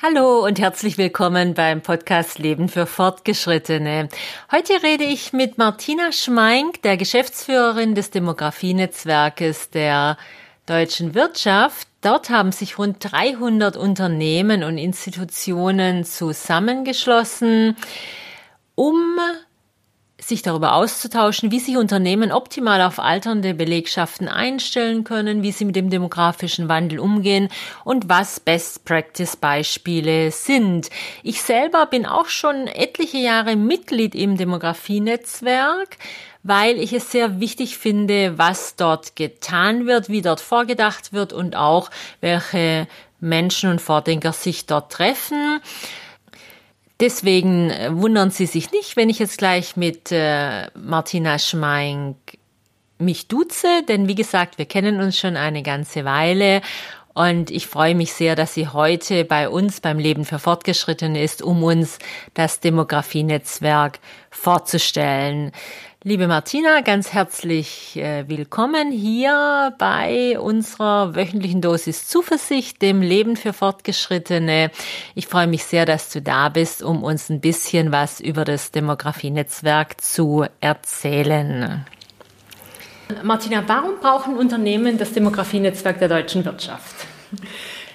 Hallo und herzlich willkommen beim Podcast Leben für Fortgeschrittene. Heute rede ich mit Martina Schmeink, der Geschäftsführerin des Demografienetzwerkes der deutschen Wirtschaft. Dort haben sich rund 300 Unternehmen und Institutionen zusammengeschlossen, um sich darüber auszutauschen, wie sich Unternehmen optimal auf alternde Belegschaften einstellen können, wie sie mit dem demografischen Wandel umgehen und was Best Practice Beispiele sind. Ich selber bin auch schon etliche Jahre Mitglied im Demografienetzwerk, weil ich es sehr wichtig finde, was dort getan wird, wie dort vorgedacht wird und auch welche Menschen und Vordenker sich dort treffen. Deswegen äh, wundern Sie sich nicht, wenn ich jetzt gleich mit äh, Martina Schmeink mich duze, denn wie gesagt, wir kennen uns schon eine ganze Weile und ich freue mich sehr, dass sie heute bei uns beim Leben für Fortgeschrittene ist, um uns das Demografienetzwerk vorzustellen. Liebe Martina, ganz herzlich äh, willkommen hier bei unserer wöchentlichen Dosis Zuversicht, dem Leben für Fortgeschrittene. Ich freue mich sehr, dass du da bist, um uns ein bisschen was über das Demografienetzwerk zu erzählen. Martina, warum brauchen Unternehmen das Demografienetzwerk der deutschen Wirtschaft?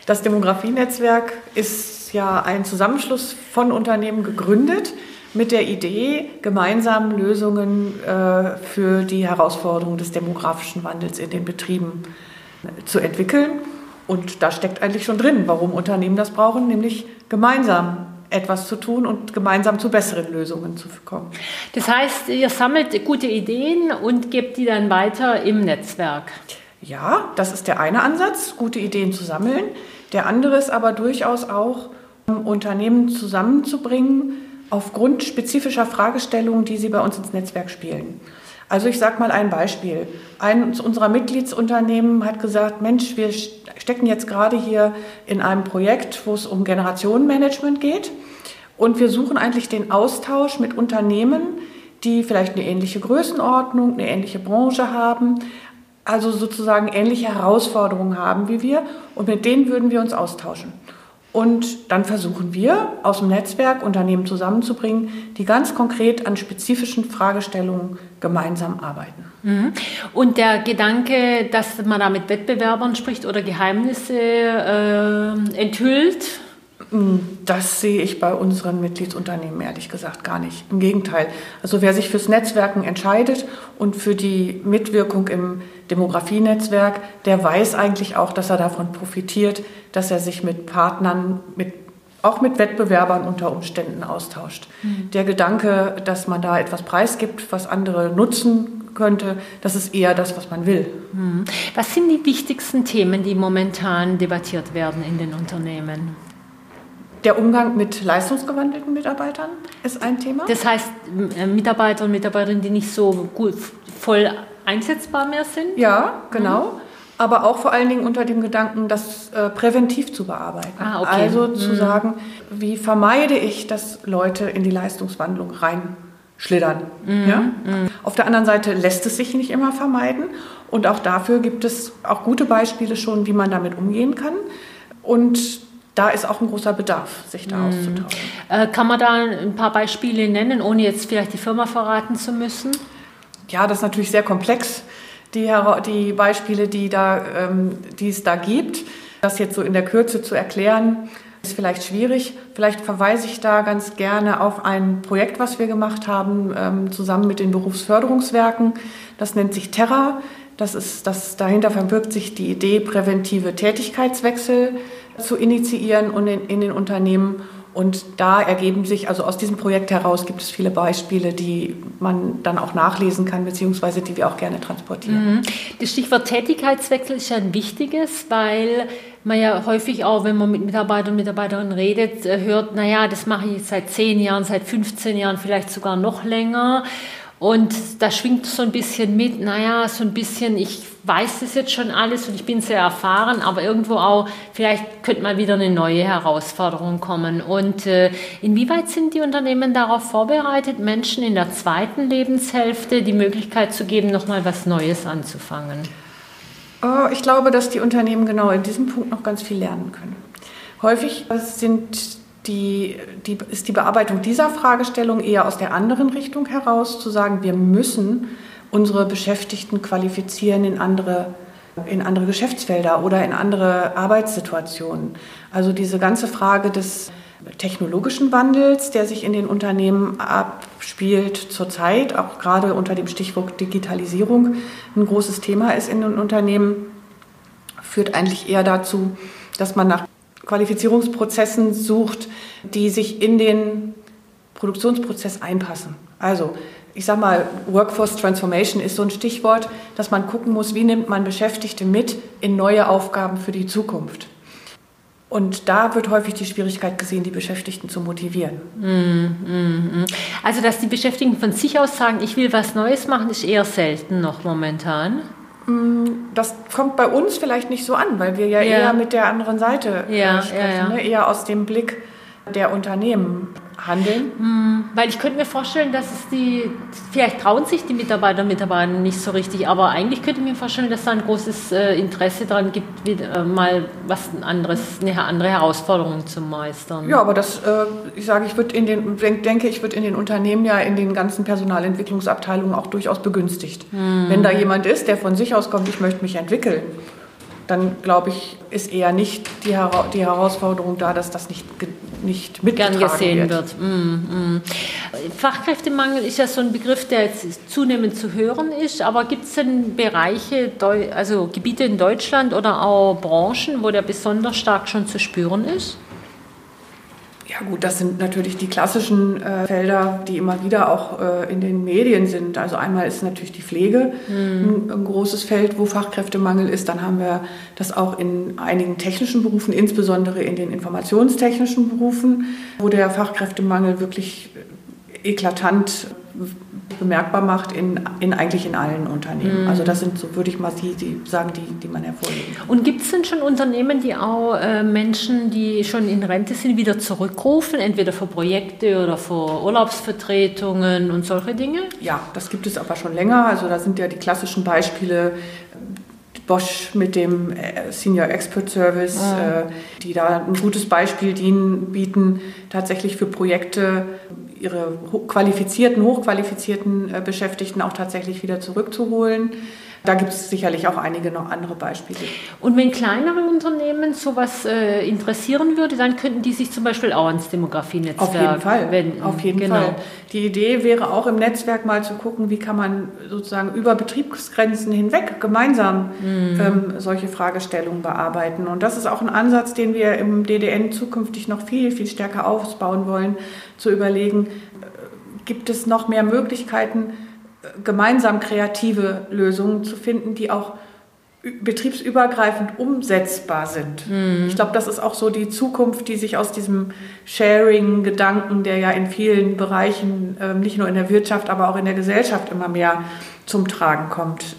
Das Demografienetzwerk ist ja ein Zusammenschluss von Unternehmen gegründet mit der Idee, gemeinsam Lösungen äh, für die Herausforderungen des demografischen Wandels in den Betrieben äh, zu entwickeln. Und da steckt eigentlich schon drin, warum Unternehmen das brauchen, nämlich gemeinsam etwas zu tun und gemeinsam zu besseren Lösungen zu kommen. Das heißt, ihr sammelt gute Ideen und gebt die dann weiter im Netzwerk. Ja, das ist der eine Ansatz, gute Ideen zu sammeln. Der andere ist aber durchaus auch, Unternehmen zusammenzubringen, aufgrund spezifischer Fragestellungen, die Sie bei uns ins Netzwerk spielen. Also ich sage mal ein Beispiel. Eines unserer Mitgliedsunternehmen hat gesagt, Mensch, wir stecken jetzt gerade hier in einem Projekt, wo es um Generationenmanagement geht. Und wir suchen eigentlich den Austausch mit Unternehmen, die vielleicht eine ähnliche Größenordnung, eine ähnliche Branche haben, also sozusagen ähnliche Herausforderungen haben wie wir. Und mit denen würden wir uns austauschen. Und dann versuchen wir aus dem Netzwerk Unternehmen zusammenzubringen, die ganz konkret an spezifischen Fragestellungen gemeinsam arbeiten. Mhm. Und der Gedanke, dass man da mit Wettbewerbern spricht oder Geheimnisse äh, enthüllt, das sehe ich bei unseren Mitgliedsunternehmen ehrlich gesagt gar nicht. Im Gegenteil. Also wer sich fürs Netzwerken entscheidet und für die Mitwirkung im Demografienetzwerk, der weiß eigentlich auch, dass er davon profitiert, dass er sich mit Partnern, mit, auch mit Wettbewerbern unter Umständen austauscht. Mhm. Der Gedanke, dass man da etwas preisgibt, was andere nutzen könnte, das ist eher das, was man will. Mhm. Was sind die wichtigsten Themen, die momentan debattiert werden in den Unternehmen? Der Umgang mit leistungsgewandelten Mitarbeitern ist ein Thema. Das heißt, äh, Mitarbeiter und Mitarbeiterinnen, die nicht so gut voll einsetzbar mehr sind? Ja, genau. Mhm. Aber auch vor allen Dingen unter dem Gedanken, das äh, präventiv zu bearbeiten. Ah, okay. Also mhm. zu sagen, wie vermeide ich, dass Leute in die Leistungswandlung reinschlittern. Mhm. Ja? Mhm. Auf der anderen Seite lässt es sich nicht immer vermeiden. Und auch dafür gibt es auch gute Beispiele schon, wie man damit umgehen kann. Und da ist auch ein großer Bedarf, sich da mhm. auszutauschen. Äh, kann man da ein paar Beispiele nennen, ohne jetzt vielleicht die Firma verraten zu müssen? Ja, das ist natürlich sehr komplex, die, die Beispiele, die, da, ähm, die es da gibt. Das jetzt so in der Kürze zu erklären, ist vielleicht schwierig. Vielleicht verweise ich da ganz gerne auf ein Projekt, was wir gemacht haben, ähm, zusammen mit den Berufsförderungswerken. Das nennt sich Terra. Das ist, das, dahinter verbirgt sich die Idee, präventive Tätigkeitswechsel zu initiieren und in, in den Unternehmen. Und da ergeben sich, also aus diesem Projekt heraus gibt es viele Beispiele, die man dann auch nachlesen kann, beziehungsweise die wir auch gerne transportieren. Mhm. Das Stichwort Tätigkeitswechsel ist ja ein wichtiges, weil man ja häufig auch, wenn man mit Mitarbeitern und Mitarbeiterinnen redet, äh, hört, naja, das mache ich seit zehn Jahren, seit 15 Jahren, vielleicht sogar noch länger. Und da schwingt so ein bisschen mit, naja, so ein bisschen, ich weiß das jetzt schon alles und ich bin sehr erfahren, aber irgendwo auch, vielleicht könnte mal wieder eine neue Herausforderung kommen. Und äh, inwieweit sind die Unternehmen darauf vorbereitet, Menschen in der zweiten Lebenshälfte die Möglichkeit zu geben, nochmal was Neues anzufangen? Oh, ich glaube, dass die Unternehmen genau in diesem Punkt noch ganz viel lernen können. Häufig sind die, die, ist die Bearbeitung dieser Fragestellung eher aus der anderen Richtung heraus, zu sagen, wir müssen unsere Beschäftigten qualifizieren in andere, in andere Geschäftsfelder oder in andere Arbeitssituationen. Also diese ganze Frage des technologischen Wandels, der sich in den Unternehmen abspielt zurzeit, auch gerade unter dem Stichwort Digitalisierung ein großes Thema ist in den Unternehmen, führt eigentlich eher dazu, dass man nach Qualifizierungsprozessen sucht, die sich in den Produktionsprozess einpassen. Also ich sage mal, Workforce Transformation ist so ein Stichwort, dass man gucken muss, wie nimmt man Beschäftigte mit in neue Aufgaben für die Zukunft. Und da wird häufig die Schwierigkeit gesehen, die Beschäftigten zu motivieren. Also, dass die Beschäftigten von sich aus sagen, ich will was Neues machen, ist eher selten noch momentan. Das kommt bei uns vielleicht nicht so an, weil wir ja, ja. eher mit der anderen Seite ja, sprechen, ja, ne? eher aus dem Blick der Unternehmen handeln? Hm, weil ich könnte mir vorstellen, dass es die, vielleicht trauen sich die Mitarbeiter und Mitarbeiter nicht so richtig, aber eigentlich könnte ich mir vorstellen, dass da ein großes äh, Interesse daran gibt, wieder, äh, mal was anderes, eine andere Herausforderung zu meistern. Ja, aber das, äh, ich sage, ich würde in den, denke, ich würde in den Unternehmen ja in den ganzen Personalentwicklungsabteilungen auch durchaus begünstigt. Hm. Wenn da jemand ist, der von sich aus kommt, ich möchte mich entwickeln, dann glaube ich, ist eher nicht die, die Herausforderung da, dass das nicht, nicht mitgetragen Gern gesehen wird. wird. Mm, mm. Fachkräftemangel ist ja so ein Begriff, der jetzt zunehmend zu hören ist, aber gibt es denn Bereiche, also Gebiete in Deutschland oder auch Branchen, wo der besonders stark schon zu spüren ist? Ja gut, das sind natürlich die klassischen äh, Felder, die immer wieder auch äh, in den Medien sind. Also einmal ist natürlich die Pflege mhm. ein, ein, großes Feld, wo Fachkräftemangel ist. Dann haben wir das auch in einigen technischen Berufen, insbesondere in den informationstechnischen Berufen, wo der Fachkräftemangel wirklich eklatant bemerkbar macht in, in eigentlich in allen Unternehmen. Mhm. Also das sind so, würde ich mal die, die sagen, die, die man hervorheben kann. Und gibt es denn schon Unternehmen, die auch äh, Menschen, die schon in Rente sind, wieder zurückrufen, entweder für Projekte oder für Urlaubsvertretungen und solche Dinge? Ja, das gibt es aber schon länger. Also da sind ja die klassischen Beispiele Bosch mit dem äh, Senior Expert Service, mhm. die da ein gutes Beispiel dienen, bieten, tatsächlich für Projekte ihre qualifizierten, hochqualifizierten äh, Beschäftigten auch tatsächlich wieder zurückzuholen. Da gibt es sicherlich auch einige noch andere Beispiele. Und wenn kleinere Unternehmen sowas äh, interessieren würde, dann könnten die sich zum Beispiel auch ans Demografienetzwerk Auf jeden Fall. wenden. Auf jeden genau. Fall. Die Idee wäre auch im Netzwerk mal zu gucken, wie kann man sozusagen über Betriebsgrenzen hinweg gemeinsam mhm. ähm, solche Fragestellungen bearbeiten. Und das ist auch ein Ansatz, den wir im DDN zukünftig noch viel, viel stärker ausbauen wollen, zu überlegen, äh, gibt es noch mehr Möglichkeiten, gemeinsam kreative Lösungen zu finden, die auch betriebsübergreifend umsetzbar sind. Mhm. Ich glaube, das ist auch so die Zukunft, die sich aus diesem Sharing-Gedanken, der ja in vielen Bereichen, äh, nicht nur in der Wirtschaft, aber auch in der Gesellschaft immer mehr zum Tragen kommt,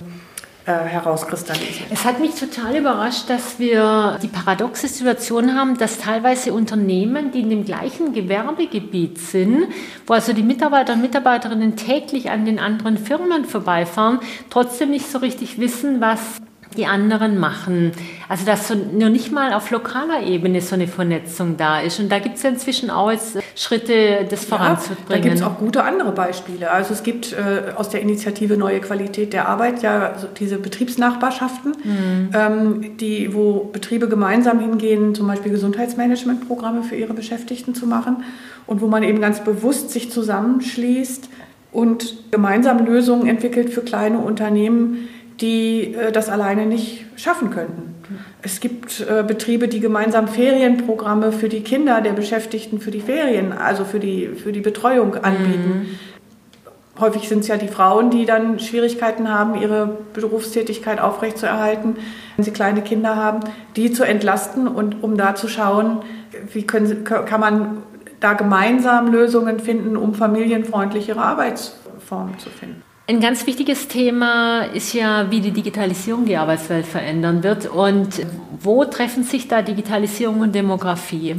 äh, herauskristallisiert. Es hat mich total überrascht, dass wir die paradoxe Situation haben, dass teilweise Unternehmen, die in dem gleichen Gewerbegebiet sind, wo also die Mitarbeiter und Mitarbeiterinnen täglich an den anderen Firmen vorbeifahren, trotzdem nicht so richtig wissen, was die anderen machen. Also dass so nur nicht mal auf lokaler Ebene so eine Vernetzung da ist. Und da gibt es ja inzwischen auch jetzt Schritte, das voranzubringen. Ja, da gibt es auch gute andere Beispiele. Also es gibt äh, aus der Initiative Neue Qualität der Arbeit ja so diese Betriebsnachbarschaften, mhm. ähm, die, wo Betriebe gemeinsam hingehen, zum Beispiel Gesundheitsmanagementprogramme für ihre Beschäftigten zu machen und wo man eben ganz bewusst sich zusammenschließt und gemeinsam Lösungen entwickelt für kleine Unternehmen, die äh, das alleine nicht schaffen könnten. Es gibt äh, Betriebe, die gemeinsam Ferienprogramme für die Kinder der Beschäftigten für die Ferien, also für die, für die Betreuung anbieten. Mhm. Häufig sind es ja die Frauen, die dann Schwierigkeiten haben, ihre Berufstätigkeit aufrechtzuerhalten, wenn sie kleine Kinder haben, die zu entlasten und um da zu schauen, wie können, kann man da gemeinsam Lösungen finden, um familienfreundlichere Arbeitsformen zu finden. Ein ganz wichtiges Thema ist ja, wie die Digitalisierung die Arbeitswelt verändern wird. Und wo treffen sich da Digitalisierung und Demografie?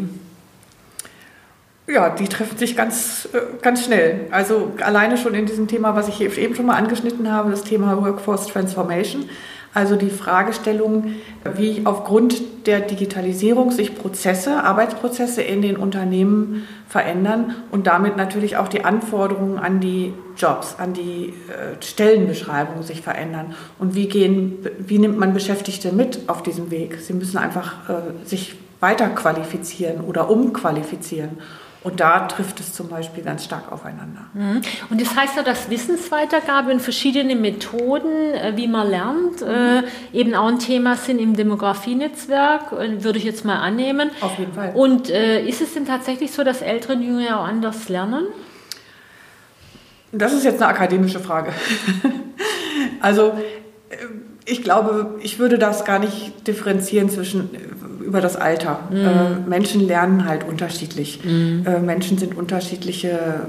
Ja, die treffen sich ganz, äh, ganz schnell. Also alleine schon in diesem Thema, was ich eben schon mal angeschnitten habe, das Thema Workforce Transformation. Also die Fragestellung, wie aufgrund der Digitalisierung sich Prozesse, Arbeitsprozesse in den Unternehmen verändern und damit natürlich auch die Anforderungen an die Jobs, an die äh, Stellenbeschreibung sich verändern. Und wie, gehen, wie nimmt man Beschäftigte mit auf diesem Weg? Sie müssen einfach äh, sich weiter qualifizieren oder umqualifizieren. Und da trifft es zum Beispiel ganz stark aufeinander. Mhm. Und das heißt ja, dass Wissensweitergabe und verschiedene Methoden, äh, wie man lernt, mhm. eben auch ein Thema sind im Demografienetzwerk, äh, würde ich jetzt mal annehmen. Auf jeden Fall. Und ist es denn tatsächlich so, dass Ältere und Jüngere auch anders lernen? Das ist jetzt eine akademische Frage. also ich glaube, ich würde das gar nicht differenzieren zwischen über das Alter. Mhm. Äh, Menschen lernen halt unterschiedlich. Mhm. Äh, Menschen sind unterschiedliche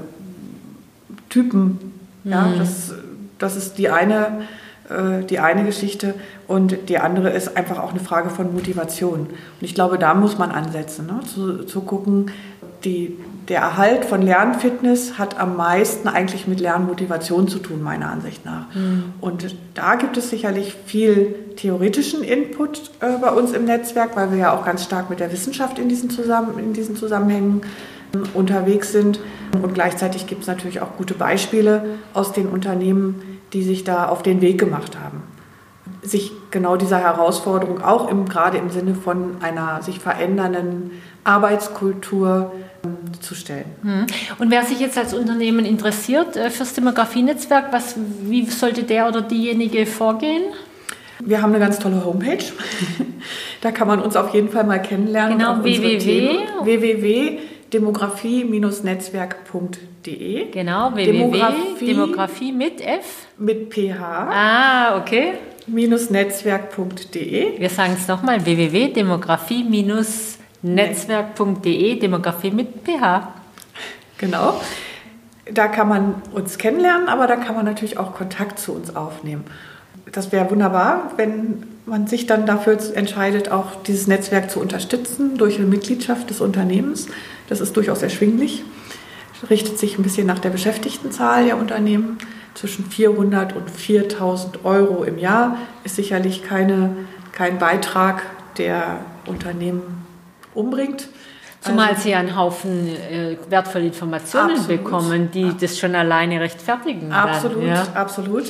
Typen. Mhm. Ja, das, das ist die eine, äh, die eine Geschichte. Und die andere ist einfach auch eine Frage von Motivation. Und ich glaube, da muss man ansetzen, ne? zu, zu gucken, die, der Erhalt von Lernfitness hat am meisten eigentlich mit Lernmotivation zu tun, meiner Ansicht nach. Mhm. Und da gibt es sicherlich viel theoretischen Input äh, bei uns im Netzwerk, weil wir ja auch ganz stark mit der Wissenschaft in diesen, Zusammen in diesen Zusammenhängen äh, unterwegs sind. Und gleichzeitig gibt es natürlich auch gute Beispiele aus den Unternehmen, die sich da auf den Weg gemacht haben sich genau dieser Herausforderung auch im, gerade im Sinne von einer sich verändernden Arbeitskultur ähm, zu stellen. Hm. Und wer sich jetzt als Unternehmen interessiert äh, fürs Demografienetzwerk, was, wie sollte der oder diejenige vorgehen? Wir haben eine ganz tolle Homepage. da kann man uns auf jeden Fall mal kennenlernen. Genau, www. www.demografie-netzwerk.de. Genau, www. Demografie mit F? Mit PH. Ah, okay. Netzwerk.de. Wir sagen es nochmal, www.demografie-netzwerk.de, Demografie mit PH. Genau. Da kann man uns kennenlernen, aber da kann man natürlich auch Kontakt zu uns aufnehmen. Das wäre wunderbar, wenn man sich dann dafür entscheidet, auch dieses Netzwerk zu unterstützen durch eine Mitgliedschaft des Unternehmens. Das ist durchaus erschwinglich. Richtet sich ein bisschen nach der Beschäftigtenzahl der Unternehmen zwischen 400 und 4000 Euro im Jahr ist sicherlich keine, kein Beitrag, der Unternehmen umbringt. Zumal also, sie einen Haufen äh, wertvolle Informationen absolut, bekommen, die das schon alleine rechtfertigen. Absolut, dann, ja. absolut.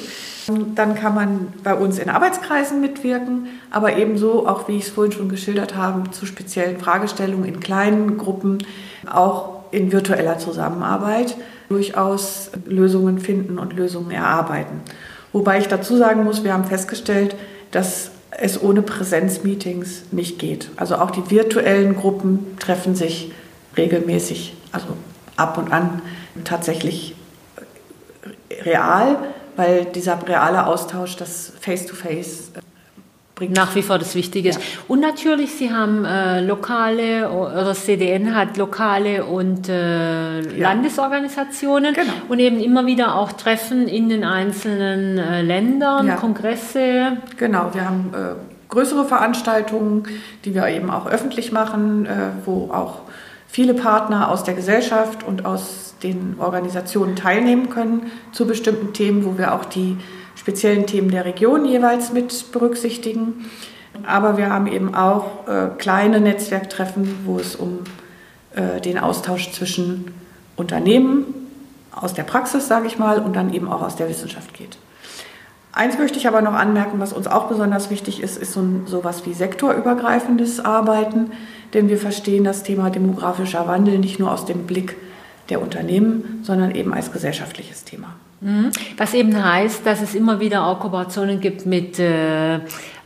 Dann kann man bei uns in Arbeitskreisen mitwirken, aber ebenso, auch wie ich es vorhin schon geschildert habe, zu speziellen Fragestellungen in kleinen Gruppen, auch in virtueller Zusammenarbeit durchaus Lösungen finden und Lösungen erarbeiten. Wobei ich dazu sagen muss, wir haben festgestellt, dass es ohne Präsenzmeetings nicht geht. Also auch die virtuellen Gruppen treffen sich regelmäßig, also ab und an tatsächlich real, weil dieser reale Austausch, das Face-to-Face -face bringt nach wie vor das Wichtige ist. Ja. Und natürlich, Sie haben äh, lokale, oder das CDN hat lokale und äh, ja. Landesorganisationen genau. und eben immer wieder auch Treffen in den einzelnen äh, Ländern, ja. Kongresse. Genau, wir haben äh, größere Veranstaltungen, die wir eben auch öffentlich machen, äh, wo auch viele Partner aus der Gesellschaft und aus den Organisationen teilnehmen können zu bestimmten Themen, wo wir auch die speziellen Themen der Region jeweils mit berücksichtigen. Aber wir haben eben auch äh, kleine Netzwerktreffen, wo es um äh, den Austausch zwischen Unternehmen aus der Praxis, sage ich mal, und dann eben auch aus der Wissenschaft geht. Eins möchte ich aber noch anmerken, was uns auch besonders wichtig ist, ist so sowas wie sektorübergreifendes Arbeiten, denn wir verstehen das Thema demografischer Wandel nicht nur aus dem Blick der Unternehmen, sondern eben als gesellschaftliches Thema. Was eben heißt, dass es immer wieder auch Kooperationen gibt mit äh,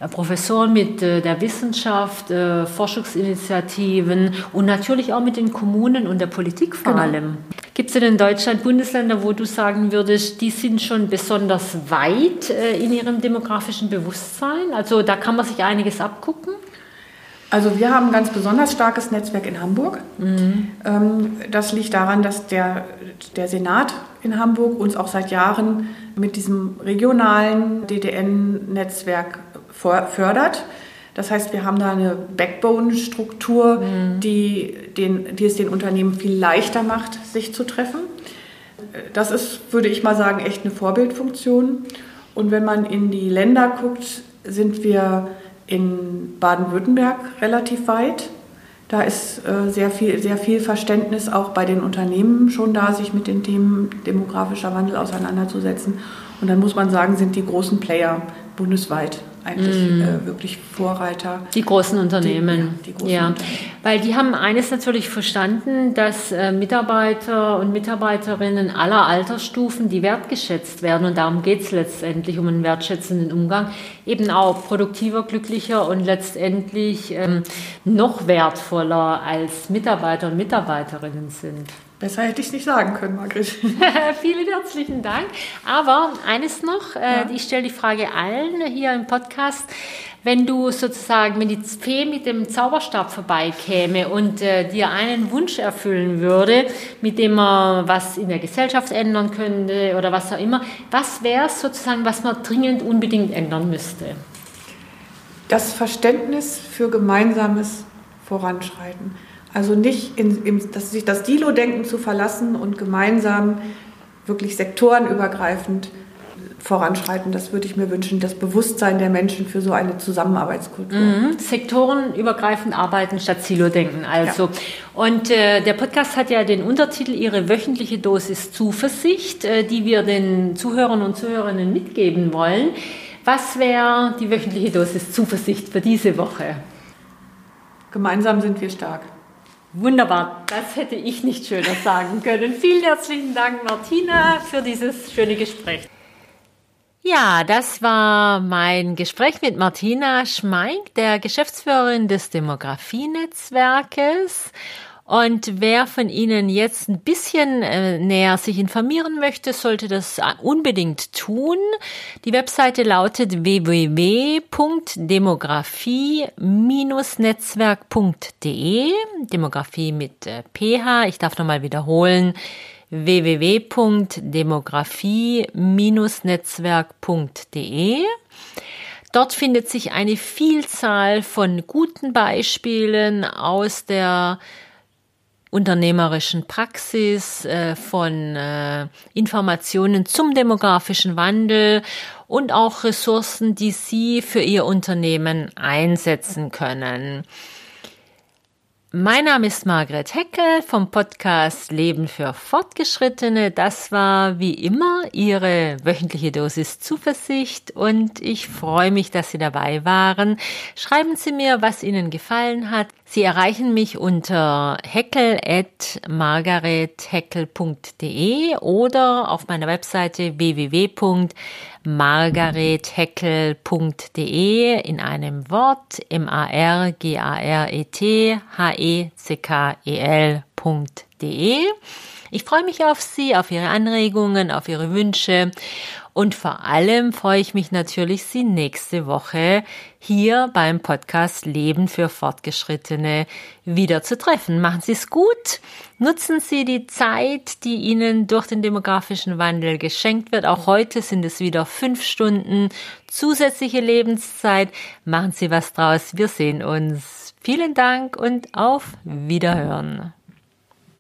Professoren, mit äh, der Wissenschaft, äh, Forschungsinitiativen und natürlich auch mit den Kommunen und der Politik vor genau. allem. Gibt es denn in Deutschland Bundesländer, wo du sagen würdest, die sind schon besonders weit äh, in ihrem demografischen Bewusstsein? Also da kann man sich einiges abgucken? Also wir haben ein ganz besonders starkes Netzwerk in Hamburg. Mhm. Das liegt daran, dass der, der Senat in Hamburg uns auch seit Jahren mit diesem regionalen DDN-Netzwerk fördert. Das heißt, wir haben da eine Backbone-Struktur, mhm. die, den, die es den Unternehmen viel leichter macht, sich zu treffen. Das ist, würde ich mal sagen, echt eine Vorbildfunktion. Und wenn man in die Länder guckt, sind wir in Baden-Württemberg relativ weit. Da ist äh, sehr, viel, sehr viel Verständnis auch bei den Unternehmen schon da, sich mit den Themen demografischer Wandel auseinanderzusetzen. Und dann muss man sagen, sind die großen Player bundesweit eigentlich mm. äh, wirklich Vorreiter. Die großen Unternehmen. Die, ja, die großen ja. Unternehmen. weil die haben eines natürlich verstanden, dass äh, Mitarbeiter und Mitarbeiterinnen aller Altersstufen, die wertgeschätzt werden, und darum geht es letztendlich um einen wertschätzenden Umgang, eben auch produktiver, glücklicher und letztendlich ähm, noch wertvoller als Mitarbeiter und Mitarbeiterinnen sind. Besser hätte ich es nicht sagen können, Margret. Vielen herzlichen Dank. Aber eines noch, äh, ja. ich stelle die Frage allen hier im Podcast. Wenn du sozusagen, wenn die Fee mit dem Zauberstab vorbeikäme und äh, dir einen Wunsch erfüllen würde, mit dem man was in der Gesellschaft ändern könnte oder was auch immer, was wäre es sozusagen, was man dringend unbedingt ändern müsste? Das Verständnis für gemeinsames Voranschreiten. Also nicht in, in das, sich das Dilo-Denken zu verlassen und gemeinsam wirklich sektorenübergreifend voranschreiten. Das würde ich mir wünschen, das Bewusstsein der Menschen für so eine Zusammenarbeitskultur. Mhm. Sektorenübergreifend arbeiten statt Silo-Denken. Also. Ja. Und äh, der Podcast hat ja den Untertitel Ihre wöchentliche Dosis Zuversicht, äh, die wir den Zuhörern und Zuhörerinnen mitgeben wollen. Was wäre die wöchentliche Dosis Zuversicht für diese Woche? Gemeinsam sind wir stark. Wunderbar, das hätte ich nicht schöner sagen können. Vielen herzlichen Dank, Martina, für dieses schöne Gespräch. Ja, das war mein Gespräch mit Martina Schmeink, der Geschäftsführerin des Demografienetzwerkes. Und wer von Ihnen jetzt ein bisschen äh, näher sich informieren möchte, sollte das unbedingt tun. Die Webseite lautet www.demografie-netzwerk.de. Demografie mit äh, PH. Ich darf nochmal wiederholen www.demografie-netzwerk.de. Dort findet sich eine Vielzahl von guten Beispielen aus der unternehmerischen Praxis, äh, von äh, Informationen zum demografischen Wandel und auch Ressourcen, die Sie für Ihr Unternehmen einsetzen können. Mein Name ist Margret Heckel vom Podcast Leben für Fortgeschrittene. Das war wie immer Ihre wöchentliche Dosis Zuversicht und ich freue mich, dass Sie dabei waren. Schreiben Sie mir, was Ihnen gefallen hat. Sie erreichen mich unter heckel.margaretheckel.de oder auf meiner Webseite www.margaretheckel.de in einem Wort M-A-R-G-A-R-E-T-H-E-C-K-E-L.de. Ich freue mich auf Sie, auf Ihre Anregungen, auf Ihre Wünsche und vor allem freue ich mich natürlich, Sie nächste Woche hier beim Podcast Leben für Fortgeschrittene wieder zu treffen. Machen Sie es gut. Nutzen Sie die Zeit, die Ihnen durch den demografischen Wandel geschenkt wird. Auch heute sind es wieder fünf Stunden zusätzliche Lebenszeit. Machen Sie was draus. Wir sehen uns. Vielen Dank und auf Wiederhören.